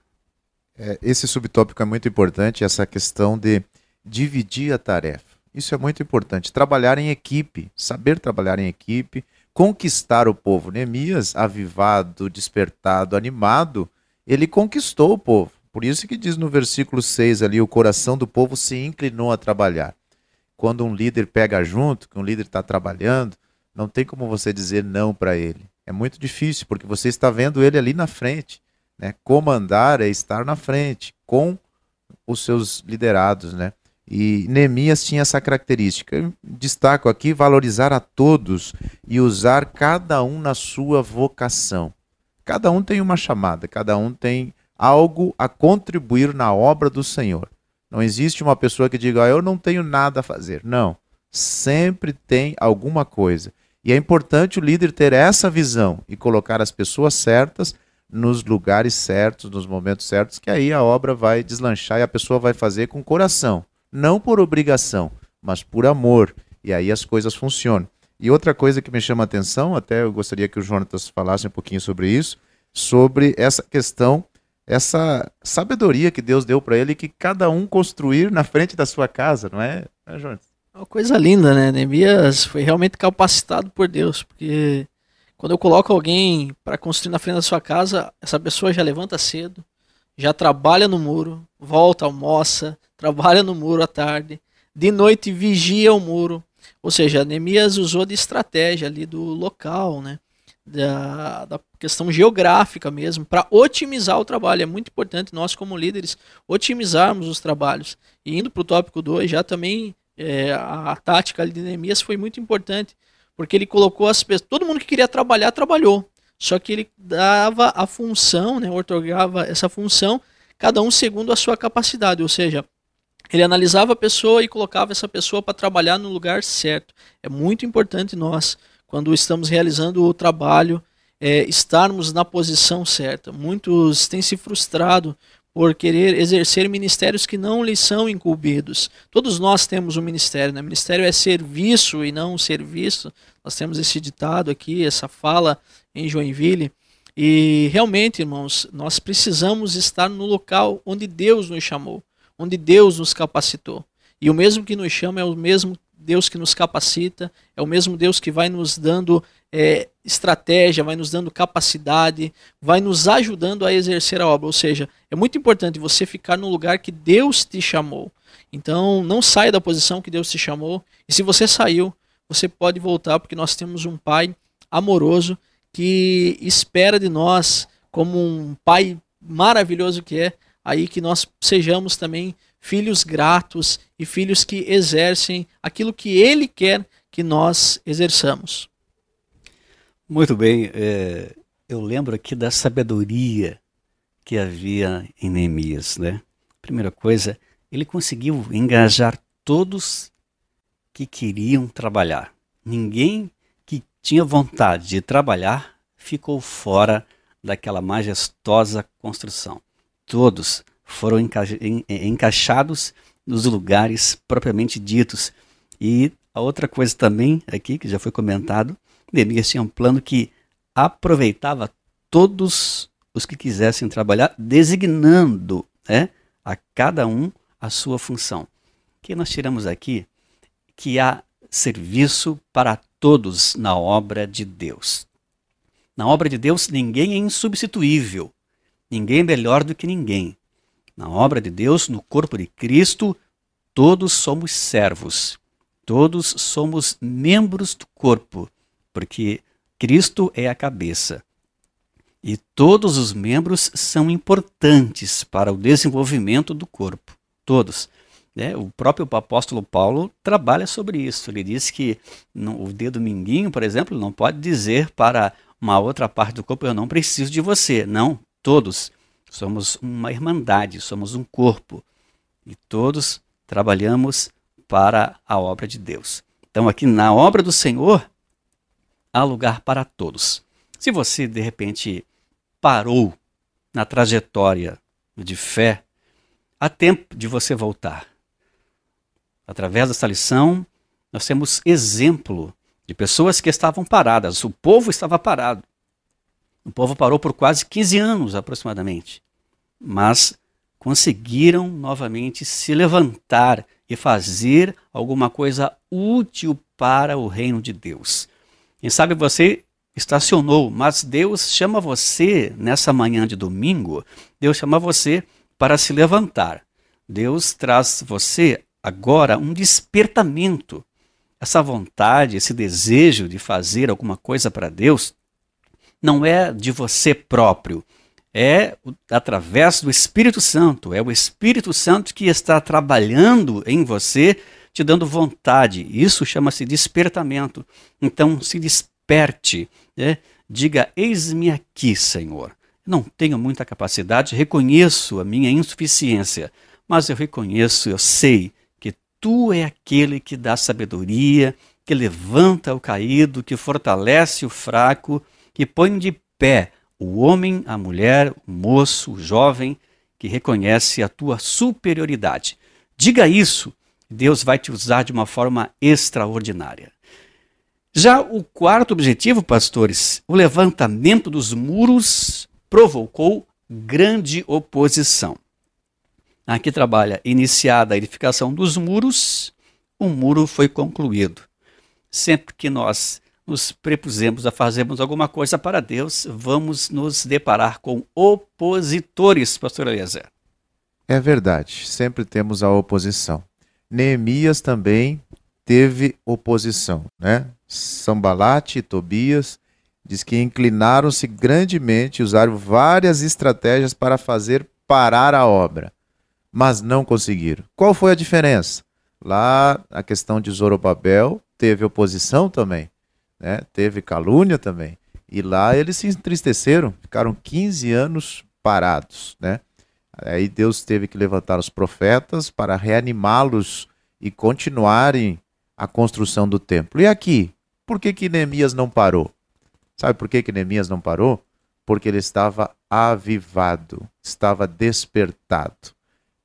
É, esse subtópico é muito importante, essa questão de dividir a tarefa. Isso é muito importante. Trabalhar em equipe, saber trabalhar em equipe, conquistar o povo. Neemias, avivado, despertado, animado, ele conquistou o povo. Por isso que diz no versículo 6 ali, o coração do povo se inclinou a trabalhar. Quando um líder pega junto, que um líder está trabalhando, não tem como você dizer não para ele. É muito difícil, porque você está vendo ele ali na frente. Né? Comandar é estar na frente, com os seus liderados, né? E Neemias tinha essa característica. Destaco aqui valorizar a todos e usar cada um na sua vocação. Cada um tem uma chamada, cada um tem algo a contribuir na obra do Senhor. Não existe uma pessoa que diga, ah, eu não tenho nada a fazer. Não. Sempre tem alguma coisa. E é importante o líder ter essa visão e colocar as pessoas certas nos lugares certos, nos momentos certos, que aí a obra vai deslanchar e a pessoa vai fazer com coração não por obrigação, mas por amor. E aí as coisas funcionam. E outra coisa que me chama a atenção, até eu gostaria que o Jonatas falasse um pouquinho sobre isso, sobre essa questão, essa sabedoria que Deus deu para ele, que cada um construir na frente da sua casa, não é, não é Jonatas? Uma coisa linda, né? Neemias foi realmente capacitado por Deus, porque quando eu coloco alguém para construir na frente da sua casa, essa pessoa já levanta cedo, já trabalha no muro, volta, almoça, trabalha no muro à tarde, de noite vigia o muro. Ou seja, Neemias usou de estratégia ali do local, né? da, da questão geográfica mesmo, para otimizar o trabalho. É muito importante nós, como líderes, otimizarmos os trabalhos. E indo para o tópico 2, já também é, a tática de Neemias foi muito importante, porque ele colocou as pessoas. Todo mundo que queria trabalhar, trabalhou. Só que ele dava a função, né, otorgava essa função, cada um segundo a sua capacidade, ou seja, ele analisava a pessoa e colocava essa pessoa para trabalhar no lugar certo. É muito importante nós, quando estamos realizando o trabalho, é, estarmos na posição certa. Muitos têm se frustrado por querer exercer ministérios que não lhes são incumbidos. Todos nós temos um ministério, né? Ministério é serviço e não serviço. Nós temos esse ditado aqui, essa fala em Joinville. E realmente, irmãos, nós precisamos estar no local onde Deus nos chamou onde Deus nos capacitou. E o mesmo que nos chama é o mesmo Deus que nos capacita, é o mesmo Deus que vai nos dando é, estratégia, vai nos dando capacidade, vai nos ajudando a exercer a obra. Ou seja, é muito importante você ficar no lugar que Deus te chamou. Então, não saia da posição que Deus te chamou. E se você saiu, você pode voltar, porque nós temos um Pai amoroso que espera de nós, como um Pai maravilhoso que é, aí que nós sejamos também filhos gratos e filhos que exercem aquilo que Ele quer que nós exerçamos. Muito bem, é, eu lembro aqui da sabedoria que havia em Neemias, né? Primeira coisa, ele conseguiu engajar todos que queriam trabalhar. Ninguém que tinha vontade de trabalhar ficou fora daquela majestosa construção todos foram enca encaixados nos lugares propriamente ditos. E a outra coisa também aqui, que já foi comentado, Neemias tinha um plano que aproveitava todos os que quisessem trabalhar, designando né, a cada um a sua função. Que nós tiramos aqui? Que há serviço para todos na obra de Deus. Na obra de Deus, ninguém é insubstituível. Ninguém é melhor do que ninguém. Na obra de Deus, no corpo de Cristo, todos somos servos. Todos somos membros do corpo, porque Cristo é a cabeça. E todos os membros são importantes para o desenvolvimento do corpo. Todos. É, o próprio apóstolo Paulo trabalha sobre isso. Ele diz que no, o dedo minguinho, por exemplo, não pode dizer para uma outra parte do corpo: Eu não preciso de você. Não, Todos somos uma irmandade, somos um corpo e todos trabalhamos para a obra de Deus. Então, aqui na obra do Senhor, há lugar para todos. Se você, de repente, parou na trajetória de fé, há tempo de você voltar. Através dessa lição, nós temos exemplo de pessoas que estavam paradas, o povo estava parado. O povo parou por quase 15 anos aproximadamente, mas conseguiram novamente se levantar e fazer alguma coisa útil para o reino de Deus. Quem sabe você estacionou, mas Deus chama você nessa manhã de domingo, Deus chama você para se levantar. Deus traz você agora um despertamento. Essa vontade, esse desejo de fazer alguma coisa para Deus não é de você próprio, é através do Espírito Santo. É o Espírito Santo que está trabalhando em você, te dando vontade. Isso chama-se despertamento. Então, se desperte. Né? Diga: Eis-me aqui, Senhor. Não tenho muita capacidade, reconheço a minha insuficiência, mas eu reconheço, eu sei que tu é aquele que dá sabedoria, que levanta o caído, que fortalece o fraco que põe de pé o homem, a mulher, o moço, o jovem que reconhece a tua superioridade. Diga isso, Deus vai te usar de uma forma extraordinária. Já o quarto objetivo, pastores, o levantamento dos muros provocou grande oposição. Aqui trabalha iniciada a edificação dos muros, o muro foi concluído. Sempre que nós nos prepusemos a fazermos alguma coisa para Deus, vamos nos deparar com opositores, pastor Eliezer. É verdade, sempre temos a oposição. Neemias também teve oposição, né? Sambalate e Tobias diz que inclinaram-se grandemente, usaram várias estratégias para fazer parar a obra, mas não conseguiram. Qual foi a diferença? Lá a questão de Zorobabel teve oposição também, né? teve calúnia também. E lá eles se entristeceram, ficaram 15 anos parados. Né? Aí Deus teve que levantar os profetas para reanimá-los e continuarem a construção do templo. E aqui, por que, que Neemias não parou? Sabe por que, que Neemias não parou? Porque ele estava avivado, estava despertado.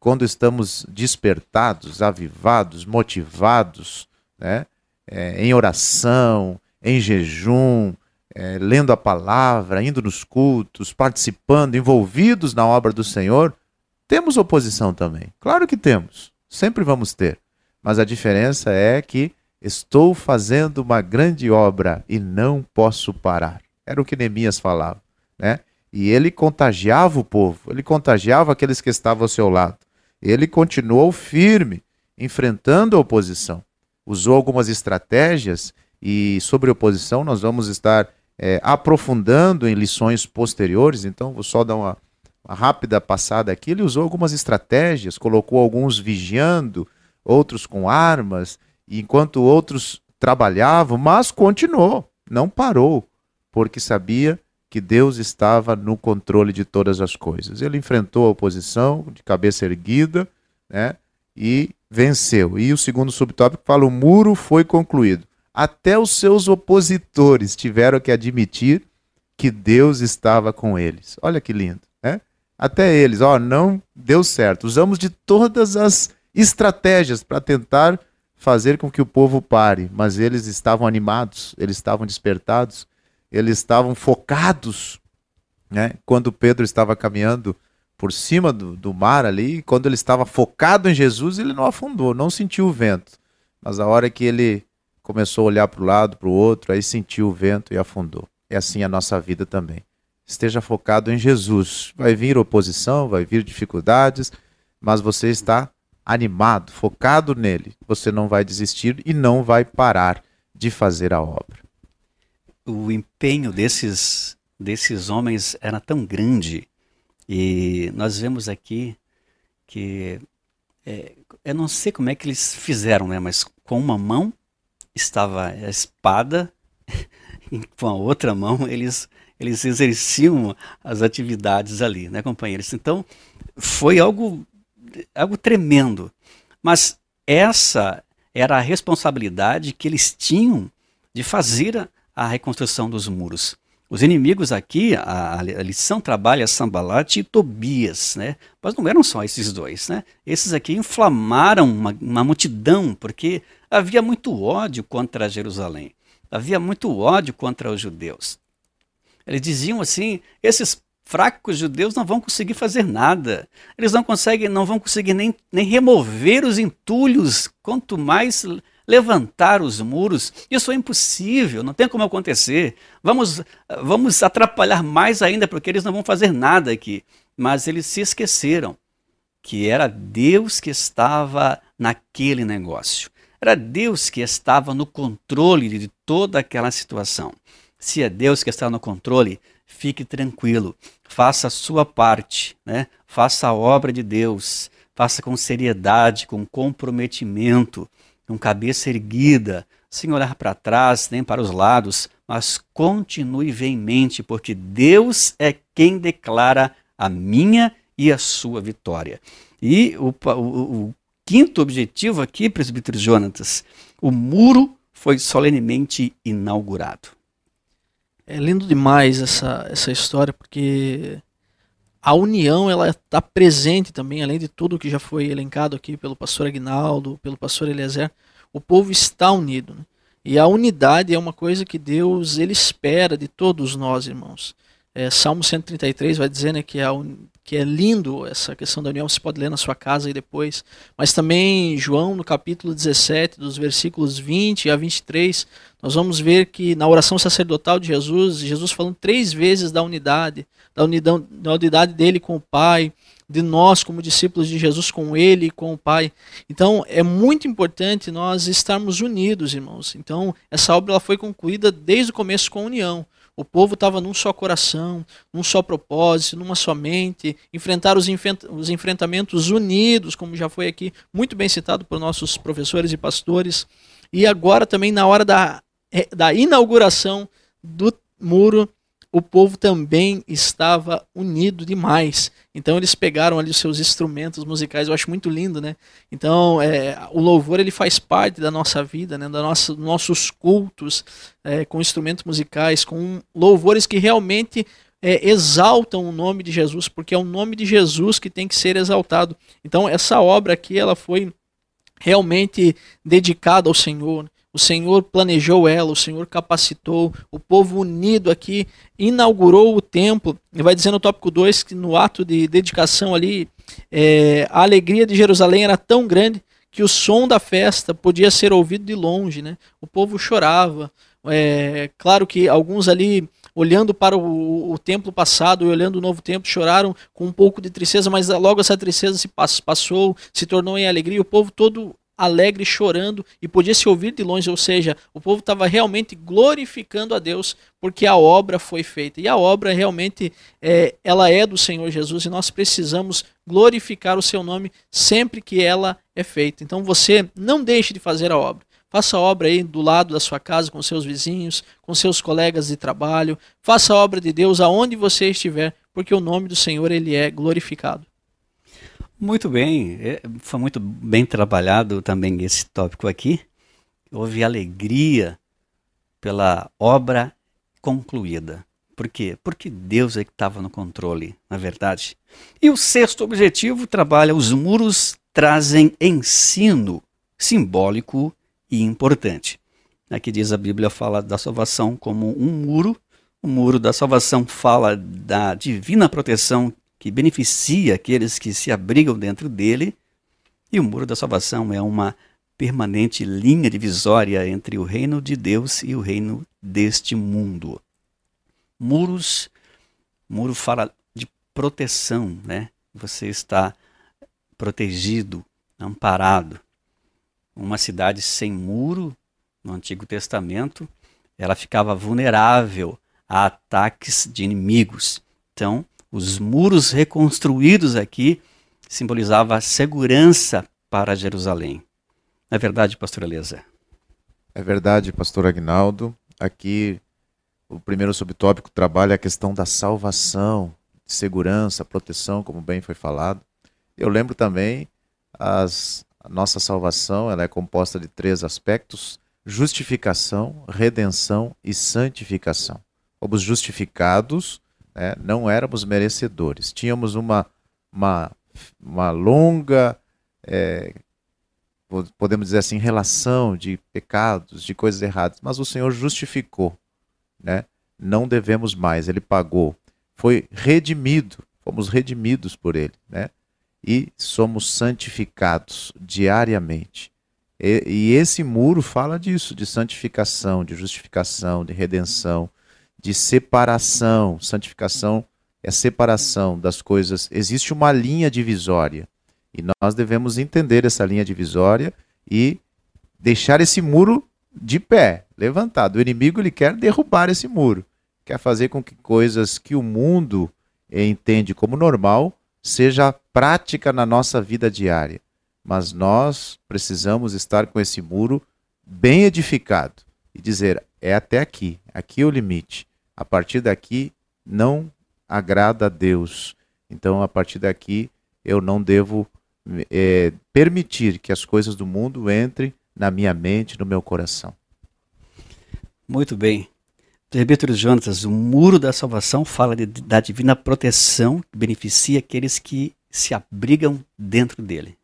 Quando estamos despertados, avivados, motivados, né? É, em oração, em jejum, é, lendo a palavra, indo nos cultos, participando, envolvidos na obra do Senhor, temos oposição também. Claro que temos, sempre vamos ter. Mas a diferença é que Estou fazendo uma grande obra e não posso parar. Era o que Neemias falava, né? E ele contagiava o povo, ele contagiava aqueles que estavam ao seu lado. Ele continuou firme, enfrentando a oposição. Usou algumas estratégias e sobre oposição nós vamos estar é, aprofundando em lições posteriores. Então, vou só dar uma, uma rápida passada aqui. Ele usou algumas estratégias, colocou alguns vigiando, outros com armas, enquanto outros trabalhavam, mas continuou, não parou, porque sabia que Deus estava no controle de todas as coisas. Ele enfrentou a oposição de cabeça erguida, né? E venceu. E o segundo subtópico fala: o muro foi concluído. Até os seus opositores tiveram que admitir que Deus estava com eles. Olha que lindo, né? Até eles, ó, não deu certo. Usamos de todas as estratégias para tentar fazer com que o povo pare, mas eles estavam animados, eles estavam despertados, eles estavam focados. Né? Quando Pedro estava caminhando por cima do, do mar ali, quando ele estava focado em Jesus, ele não afundou, não sentiu o vento. Mas a hora que ele começou a olhar para o lado, para o outro, aí sentiu o vento e afundou. É assim a nossa vida também. Esteja focado em Jesus. Vai vir oposição, vai vir dificuldades, mas você está animado, focado nele, você não vai desistir e não vai parar de fazer a obra. O empenho desses, desses homens era tão grande e nós vemos aqui que é, eu não sei como é que eles fizeram, né? Mas com uma mão estava a espada e com a outra mão eles eles exerciam as atividades ali, né, companheiros? Então foi algo algo tremendo. Mas essa era a responsabilidade que eles tinham de fazer a, a reconstrução dos muros. Os inimigos aqui, a, a lição trabalha Sambalat e Tobias, né? Mas não eram só esses dois, né? Esses aqui inflamaram uma, uma multidão, porque havia muito ódio contra Jerusalém. Havia muito ódio contra os judeus. Eles diziam assim: esses fracos judeus não vão conseguir fazer nada. Eles não conseguem, não vão conseguir nem, nem remover os entulhos, quanto mais levantar os muros. Isso é impossível, não tem como acontecer. Vamos, vamos atrapalhar mais ainda, porque eles não vão fazer nada aqui. Mas eles se esqueceram que era Deus que estava naquele negócio. Era Deus que estava no controle de toda aquela situação. Se é Deus que está no controle, fique tranquilo, faça a sua parte, né? faça a obra de Deus, faça com seriedade, com comprometimento, com cabeça erguida, sem olhar para trás nem para os lados, mas continue veemente, porque Deus é quem declara a minha e a sua vitória. E o, o, o quinto objetivo aqui, presbítero Jonatas, o muro foi solenemente inaugurado. É lindo demais essa, essa história, porque a união ela está presente também, além de tudo que já foi elencado aqui pelo pastor Agnaldo, pelo pastor Eliezer, o povo está unido. Né? E a unidade é uma coisa que Deus ele espera de todos nós, irmãos. É, Salmo 133 vai dizer né, que, é, que é lindo essa questão da união, você pode ler na sua casa aí depois. Mas também João, no capítulo 17, dos versículos 20 a 23, nós vamos ver que na oração sacerdotal de Jesus, Jesus falando três vezes da unidade, da, unidade, da unidade dele com o Pai, de nós como discípulos de Jesus com ele e com o Pai. Então é muito importante nós estarmos unidos, irmãos. Então essa obra ela foi concluída desde o começo com a união. O povo estava num só coração, num só propósito, numa só mente, enfrentar os, os enfrentamentos unidos, como já foi aqui muito bem citado por nossos professores e pastores. E agora também na hora da, eh, da inauguração do muro, o povo também estava unido demais. Então eles pegaram ali os seus instrumentos musicais, eu acho muito lindo, né? Então é, o louvor ele faz parte da nossa vida, né? Da nossa, nossos cultos é, com instrumentos musicais, com louvores que realmente é, exaltam o nome de Jesus, porque é o nome de Jesus que tem que ser exaltado. Então essa obra aqui ela foi realmente dedicada ao Senhor. O Senhor planejou ela, o Senhor capacitou, o povo unido aqui inaugurou o templo. E vai dizer no tópico 2 que no ato de dedicação ali, é, a alegria de Jerusalém era tão grande que o som da festa podia ser ouvido de longe. Né? O povo chorava. É, claro que alguns ali olhando para o, o, templo passado e olhando o novo templo, choraram com um pouco de tristeza, mas logo essa tristeza se passou, se tornou em alegria, o povo todo alegre, chorando, e podia se ouvir de longe, ou seja, o povo estava realmente glorificando a Deus, porque a obra foi feita. E a obra realmente é, ela é do Senhor Jesus, e nós precisamos glorificar o seu nome sempre que ela é feita. Então você não deixe de fazer a obra. Faça a obra aí do lado da sua casa, com seus vizinhos, com seus colegas de trabalho. Faça a obra de Deus aonde você estiver, porque o nome do Senhor ele é glorificado. Muito bem, é, foi muito bem trabalhado também esse tópico aqui. Houve alegria pela obra concluída. Por quê? Porque Deus é que estava no controle, na verdade. E o sexto objetivo trabalha os muros trazem ensino simbólico e importante. Aqui diz a Bíblia fala da salvação como um muro. O muro da salvação fala da divina proteção que beneficia aqueles que se abrigam dentro dele, e o muro da salvação é uma permanente linha divisória entre o reino de Deus e o reino deste mundo. Muros, muro fala de proteção, né? Você está protegido, amparado. Uma cidade sem muro, no Antigo Testamento, ela ficava vulnerável a ataques de inimigos. Então, os muros reconstruídos aqui simbolizavam a segurança para Jerusalém. Não é verdade, pastor Eleza? É verdade, pastor Agnaldo. Aqui o primeiro subtópico trabalha a questão da salvação, segurança, proteção, como bem foi falado. Eu lembro também as, a nossa salvação, ela é composta de três aspectos: justificação, redenção e santificação. Fomos justificados né? não éramos merecedores. Tínhamos uma, uma, uma longa, é, podemos dizer assim, relação de pecados, de coisas erradas, mas o Senhor justificou. Né? Não devemos mais, Ele pagou. Foi redimido, fomos redimidos por Ele. Né? E somos santificados diariamente. E, e esse muro fala disso, de santificação, de justificação, de redenção de separação. Santificação é separação das coisas. Existe uma linha divisória. E nós devemos entender essa linha divisória e deixar esse muro de pé, levantado. O inimigo ele quer derrubar esse muro, quer fazer com que coisas que o mundo entende como normal seja prática na nossa vida diária. Mas nós precisamos estar com esse muro bem edificado e dizer: é até aqui, aqui é o limite a partir daqui não agrada a Deus. Então, a partir daqui, eu não devo é, permitir que as coisas do mundo entrem na minha mente, no meu coração. Muito bem. Rebetro Jonatas, o muro da salvação fala de, da divina proteção que beneficia aqueles que se abrigam dentro dele.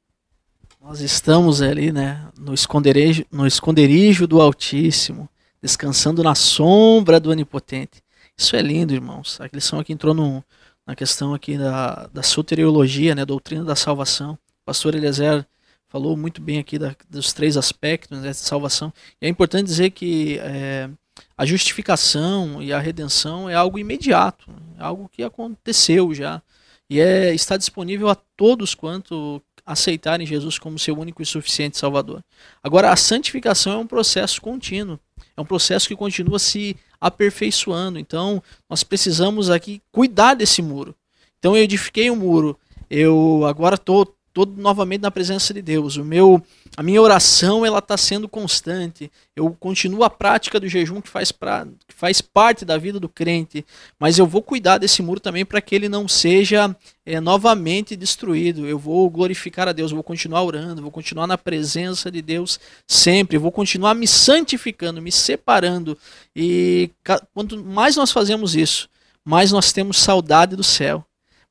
Nós estamos ali, né, no esconderijo, no esconderijo do Altíssimo, descansando na sombra do Onipotente. Isso é lindo, irmãos. A lição aqui entrou no, na questão aqui da, da soteriologia, né, doutrina da salvação. O pastor Eliezer falou muito bem aqui da, dos três aspectos né, de salvação. E é importante dizer que é, a justificação e a redenção é algo imediato, é algo que aconteceu já. E é, está disponível a todos quanto aceitarem Jesus como seu único e suficiente Salvador. Agora, a santificação é um processo contínuo. É um processo que continua se aperfeiçoando. Então, nós precisamos aqui cuidar desse muro. Então, eu edifiquei um muro, eu agora estou todo novamente na presença de Deus. O meu, a minha oração ela está sendo constante. Eu continuo a prática do jejum que faz, pra, que faz parte da vida do crente, mas eu vou cuidar desse muro também para que ele não seja é, novamente destruído. Eu vou glorificar a Deus, vou continuar orando, vou continuar na presença de Deus sempre, vou continuar me santificando, me separando. E quanto mais nós fazemos isso, mais nós temos saudade do céu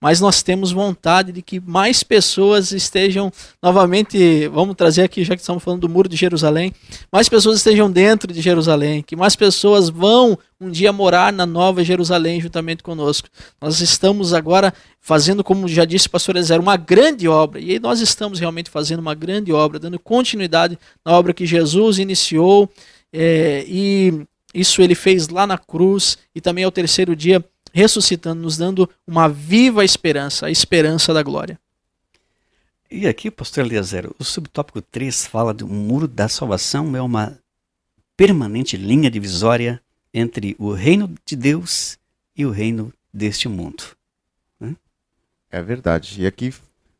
mas nós temos vontade de que mais pessoas estejam novamente, vamos trazer aqui, já que estamos falando do Muro de Jerusalém, mais pessoas estejam dentro de Jerusalém, que mais pessoas vão um dia morar na Nova Jerusalém juntamente conosco. Nós estamos agora fazendo, como já disse o pastor Ezer, uma grande obra, e nós estamos realmente fazendo uma grande obra, dando continuidade na obra que Jesus iniciou, é, e isso ele fez lá na cruz, e também ao terceiro dia ressuscitando, nos dando uma viva esperança, a esperança da glória. E aqui, pastor Eliezer, o subtópico 3 fala de um muro da salvação, é uma permanente linha divisória entre o reino de Deus e o reino deste mundo. É verdade. E aqui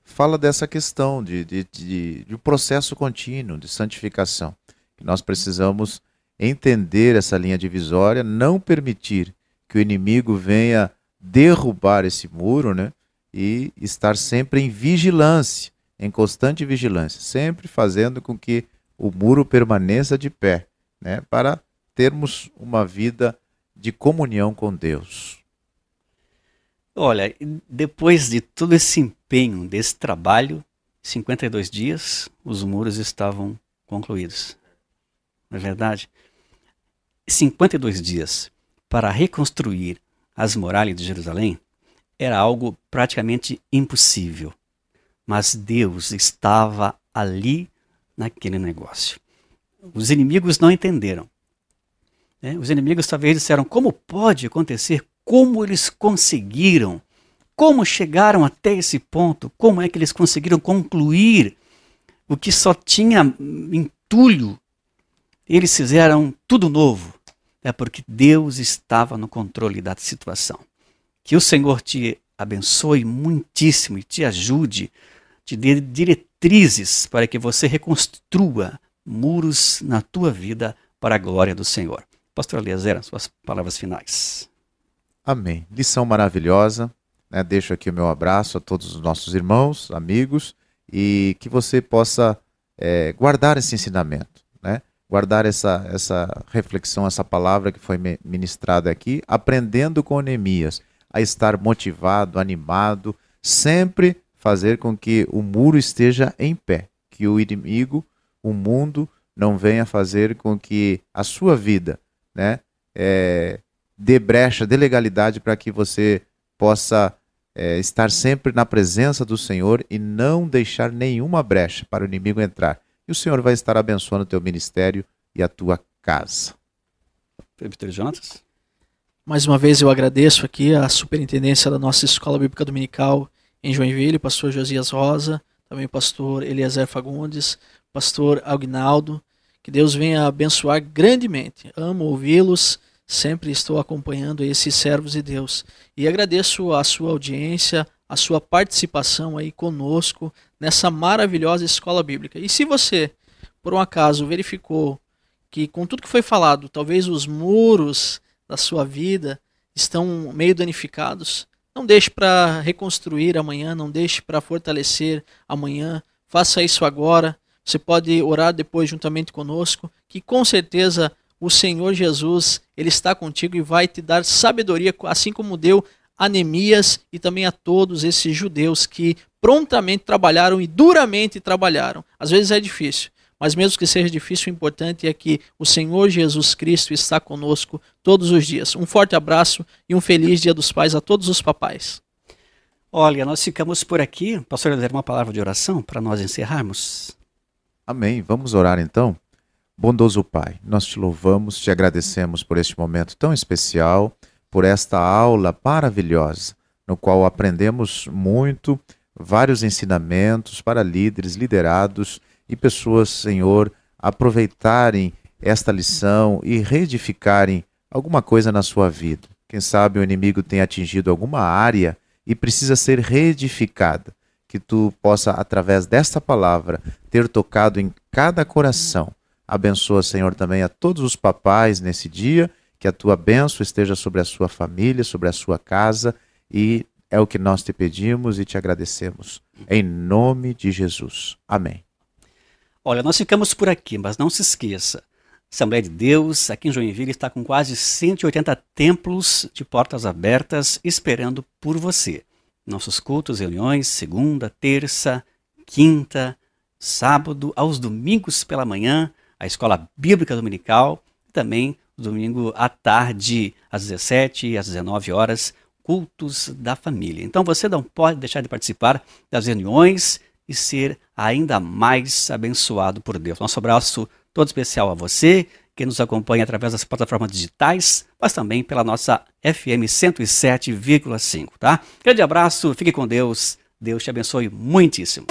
fala dessa questão de, de, de, de um processo contínuo de santificação. Que nós precisamos entender essa linha divisória, não permitir que o inimigo venha derrubar esse muro, né? E estar sempre em vigilância, em constante vigilância, sempre fazendo com que o muro permaneça de pé, né? Para termos uma vida de comunhão com Deus. Olha, depois de todo esse empenho, desse trabalho, 52 dias, os muros estavam concluídos. Não é verdade? 52 dias para reconstruir as muralhas de Jerusalém era algo praticamente impossível. Mas Deus estava ali naquele negócio. Os inimigos não entenderam. Né? Os inimigos talvez disseram: como pode acontecer? Como eles conseguiram? Como chegaram até esse ponto? Como é que eles conseguiram concluir o que só tinha entulho? Eles fizeram tudo novo é porque Deus estava no controle da situação. Que o Senhor te abençoe muitíssimo e te ajude, te dê diretrizes para que você reconstrua muros na tua vida para a glória do Senhor. Pastor Eliezer, suas palavras finais. Amém. Lição maravilhosa. Né? Deixo aqui o meu abraço a todos os nossos irmãos, amigos, e que você possa é, guardar esse ensinamento guardar essa, essa reflexão, essa palavra que foi ministrada aqui, aprendendo com Neemias a estar motivado, animado, sempre fazer com que o muro esteja em pé, que o inimigo, o mundo, não venha fazer com que a sua vida né, é, dê brecha, dê legalidade para que você possa é, estar sempre na presença do Senhor e não deixar nenhuma brecha para o inimigo entrar e o Senhor vai estar abençoando o teu ministério e a tua casa. Presbítero Jonas? Mais uma vez eu agradeço aqui a superintendência da nossa Escola Bíblica Dominical em Joinville, pastor Josias Rosa, também o pastor Eliezer Fagundes, pastor Agnaldo, que Deus venha abençoar grandemente. Amo ouvi-los, sempre estou acompanhando esses servos de Deus. E agradeço a sua audiência, a sua participação aí conosco nessa maravilhosa escola bíblica. E se você, por um acaso, verificou que com tudo que foi falado, talvez os muros da sua vida estão meio danificados, não deixe para reconstruir amanhã, não deixe para fortalecer amanhã. Faça isso agora. Você pode orar depois juntamente conosco, que com certeza o Senhor Jesus, ele está contigo e vai te dar sabedoria, assim como deu a Neemias e também a todos esses judeus que prontamente trabalharam e duramente trabalharam. Às vezes é difícil, mas mesmo que seja difícil, o importante é que o Senhor Jesus Cristo está conosco todos os dias. Um forte abraço e um feliz Dia dos Pais a todos os papais. Olha, nós ficamos por aqui. Pastor, ler uma palavra de oração para nós encerrarmos. Amém. Vamos orar então. Bondoso Pai, nós te louvamos, te agradecemos por este momento tão especial por esta aula maravilhosa, no qual aprendemos muito, vários ensinamentos para líderes, liderados e pessoas, Senhor, aproveitarem esta lição e reedificarem alguma coisa na sua vida. Quem sabe o inimigo tem atingido alguma área e precisa ser reedificada. Que tu possa, através desta palavra, ter tocado em cada coração. Abençoa, Senhor, também a todos os papais nesse dia, que a tua bênção esteja sobre a sua família, sobre a sua casa, e é o que nós te pedimos e te agradecemos. Em nome de Jesus. Amém. Olha, nós ficamos por aqui, mas não se esqueça. Assembleia de Deus, aqui em Joinville, está com quase 180 templos de portas abertas esperando por você. Nossos cultos, reuniões, segunda, terça, quinta, sábado, aos domingos pela manhã, a escola bíblica dominical, e também domingo à tarde, às 17 e às 19 horas, cultos da família. Então você não pode deixar de participar das reuniões e ser ainda mais abençoado por Deus. Nosso abraço todo especial a você que nos acompanha através das plataformas digitais, mas também pela nossa FM 107,5, tá? Grande abraço, fique com Deus. Deus te abençoe muitíssimo.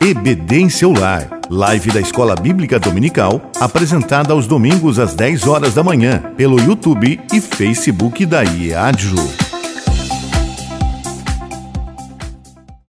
EBD em seu lar, live da Escola Bíblica Dominical, apresentada aos domingos às 10 horas da manhã, pelo YouTube e Facebook da IEADJU.